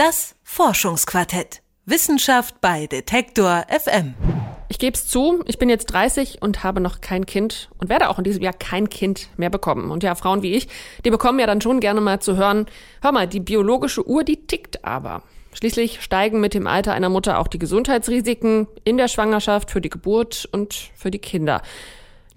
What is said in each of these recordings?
Das Forschungsquartett. Wissenschaft bei Detektor FM. Ich gebe es zu, ich bin jetzt 30 und habe noch kein Kind und werde auch in diesem Jahr kein Kind mehr bekommen. Und ja, Frauen wie ich, die bekommen ja dann schon gerne mal zu hören, hör mal, die biologische Uhr, die tickt aber. Schließlich steigen mit dem Alter einer Mutter auch die Gesundheitsrisiken in der Schwangerschaft für die Geburt und für die Kinder.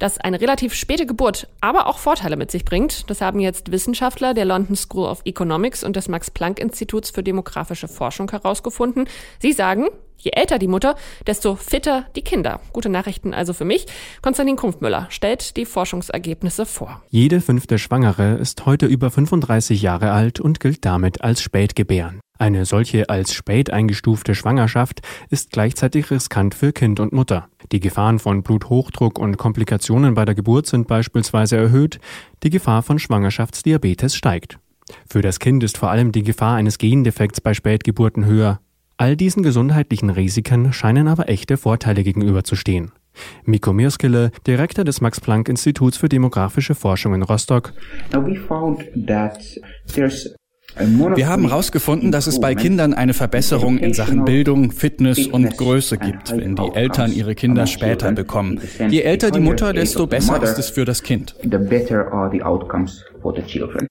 Dass eine relativ späte Geburt aber auch Vorteile mit sich bringt, das haben jetzt Wissenschaftler der London School of Economics und des Max Planck Instituts für demografische Forschung herausgefunden. Sie sagen, je älter die Mutter, desto fitter die Kinder. Gute Nachrichten also für mich. Konstantin Krumpfmüller stellt die Forschungsergebnisse vor. Jede fünfte Schwangere ist heute über 35 Jahre alt und gilt damit als spätgebärend. Eine solche als spät eingestufte Schwangerschaft ist gleichzeitig riskant für Kind und Mutter. Die Gefahren von Bluthochdruck und Komplikationen bei der Geburt sind beispielsweise erhöht, die Gefahr von Schwangerschaftsdiabetes steigt. Für das Kind ist vor allem die Gefahr eines Gendefekts bei Spätgeburten höher. All diesen gesundheitlichen Risiken scheinen aber echte Vorteile gegenüberzustehen. Mikko Mirskele, Direktor des Max-Planck-Instituts für demografische Forschung in Rostock. Now we found that there's wir haben herausgefunden, dass es bei Kindern eine Verbesserung in Sachen Bildung, Fitness und Größe gibt, wenn die Eltern ihre Kinder später bekommen. Je älter die Mutter, desto besser ist es für das Kind.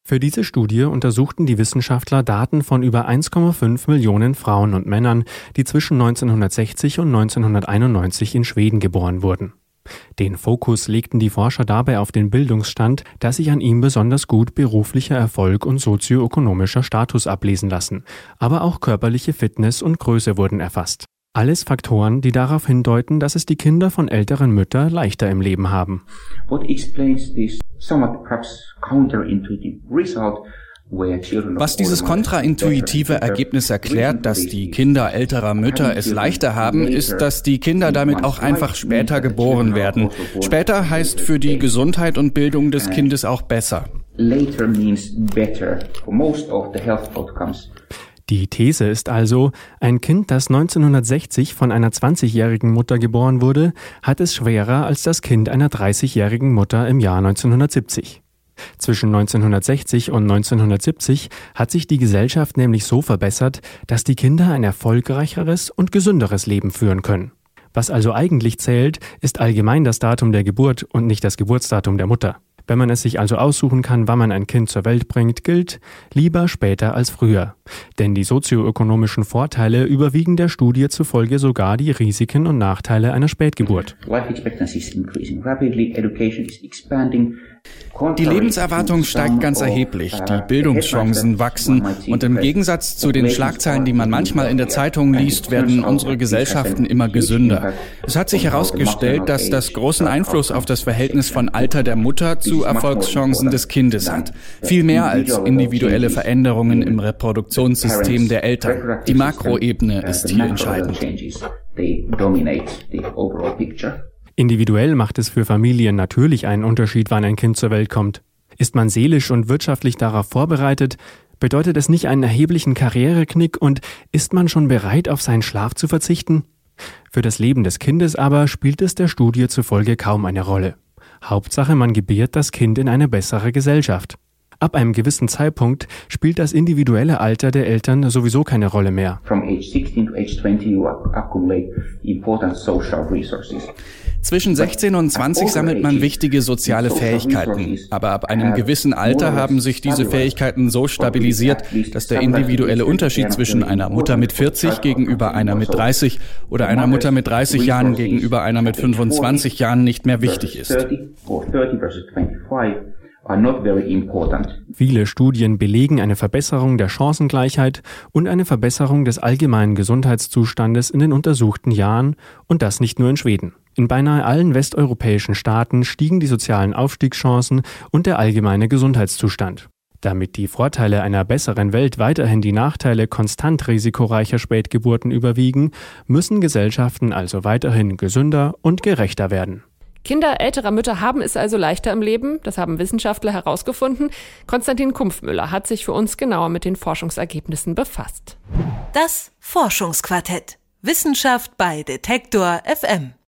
Für diese Studie untersuchten die Wissenschaftler Daten von über 1,5 Millionen Frauen und Männern, die zwischen 1960 und 1991 in Schweden geboren wurden. Den Fokus legten die Forscher dabei auf den Bildungsstand, da sich an ihm besonders gut beruflicher Erfolg und sozioökonomischer Status ablesen lassen, aber auch körperliche Fitness und Größe wurden erfasst. Alles Faktoren, die darauf hindeuten, dass es die Kinder von älteren Müttern leichter im Leben haben. What explains this somewhat perhaps counterintuitive result was dieses kontraintuitive Ergebnis erklärt, dass die Kinder älterer Mütter es leichter haben, ist, dass die Kinder damit auch einfach später geboren werden. Später heißt für die Gesundheit und Bildung des Kindes auch besser. Die These ist also, ein Kind, das 1960 von einer 20-jährigen Mutter geboren wurde, hat es schwerer als das Kind einer 30-jährigen Mutter im Jahr 1970. Zwischen 1960 und 1970 hat sich die Gesellschaft nämlich so verbessert, dass die Kinder ein erfolgreicheres und gesünderes Leben führen können. Was also eigentlich zählt, ist allgemein das Datum der Geburt und nicht das Geburtsdatum der Mutter. Wenn man es sich also aussuchen kann, wann man ein Kind zur Welt bringt, gilt lieber später als früher. Denn die sozioökonomischen Vorteile überwiegen der Studie zufolge sogar die Risiken und Nachteile einer Spätgeburt. Life expectancy is increasing rapidly, education is expanding, die Lebenserwartung steigt ganz erheblich, die Bildungschancen wachsen und im Gegensatz zu den Schlagzeilen, die man manchmal in der Zeitung liest, werden unsere Gesellschaften immer gesünder. Es hat sich herausgestellt, dass das großen Einfluss auf das Verhältnis von Alter der Mutter zu Erfolgschancen des Kindes hat. Viel mehr als individuelle Veränderungen im Reproduktionssystem der Eltern. Die Makroebene ist hier entscheidend. Individuell macht es für Familien natürlich einen Unterschied, wann ein Kind zur Welt kommt. Ist man seelisch und wirtschaftlich darauf vorbereitet, bedeutet es nicht einen erheblichen Karriereknick und ist man schon bereit, auf seinen Schlaf zu verzichten? Für das Leben des Kindes aber spielt es der Studie zufolge kaum eine Rolle. Hauptsache, man gebiert das Kind in eine bessere Gesellschaft. Ab einem gewissen Zeitpunkt spielt das individuelle Alter der Eltern sowieso keine Rolle mehr. From age 16 to age 20 you accumulate important social resources. Zwischen 16 und 20 sammelt man wichtige soziale Fähigkeiten. Aber ab einem gewissen Alter haben sich diese Fähigkeiten so stabilisiert, dass der individuelle Unterschied zwischen einer Mutter mit 40 gegenüber einer mit 30 oder einer Mutter mit 30 Jahren gegenüber einer mit 25 Jahren nicht mehr wichtig ist. Viele Studien belegen eine Verbesserung der Chancengleichheit und eine Verbesserung des allgemeinen Gesundheitszustandes in den untersuchten Jahren und das nicht nur in Schweden. In beinahe allen westeuropäischen Staaten stiegen die sozialen Aufstiegschancen und der allgemeine Gesundheitszustand. Damit die Vorteile einer besseren Welt weiterhin die Nachteile konstant risikoreicher Spätgeburten überwiegen, müssen Gesellschaften also weiterhin gesünder und gerechter werden. Kinder älterer Mütter haben es also leichter im Leben, das haben Wissenschaftler herausgefunden. Konstantin Kumpfmüller hat sich für uns genauer mit den Forschungsergebnissen befasst. Das Forschungsquartett. Wissenschaft bei Detektor FM.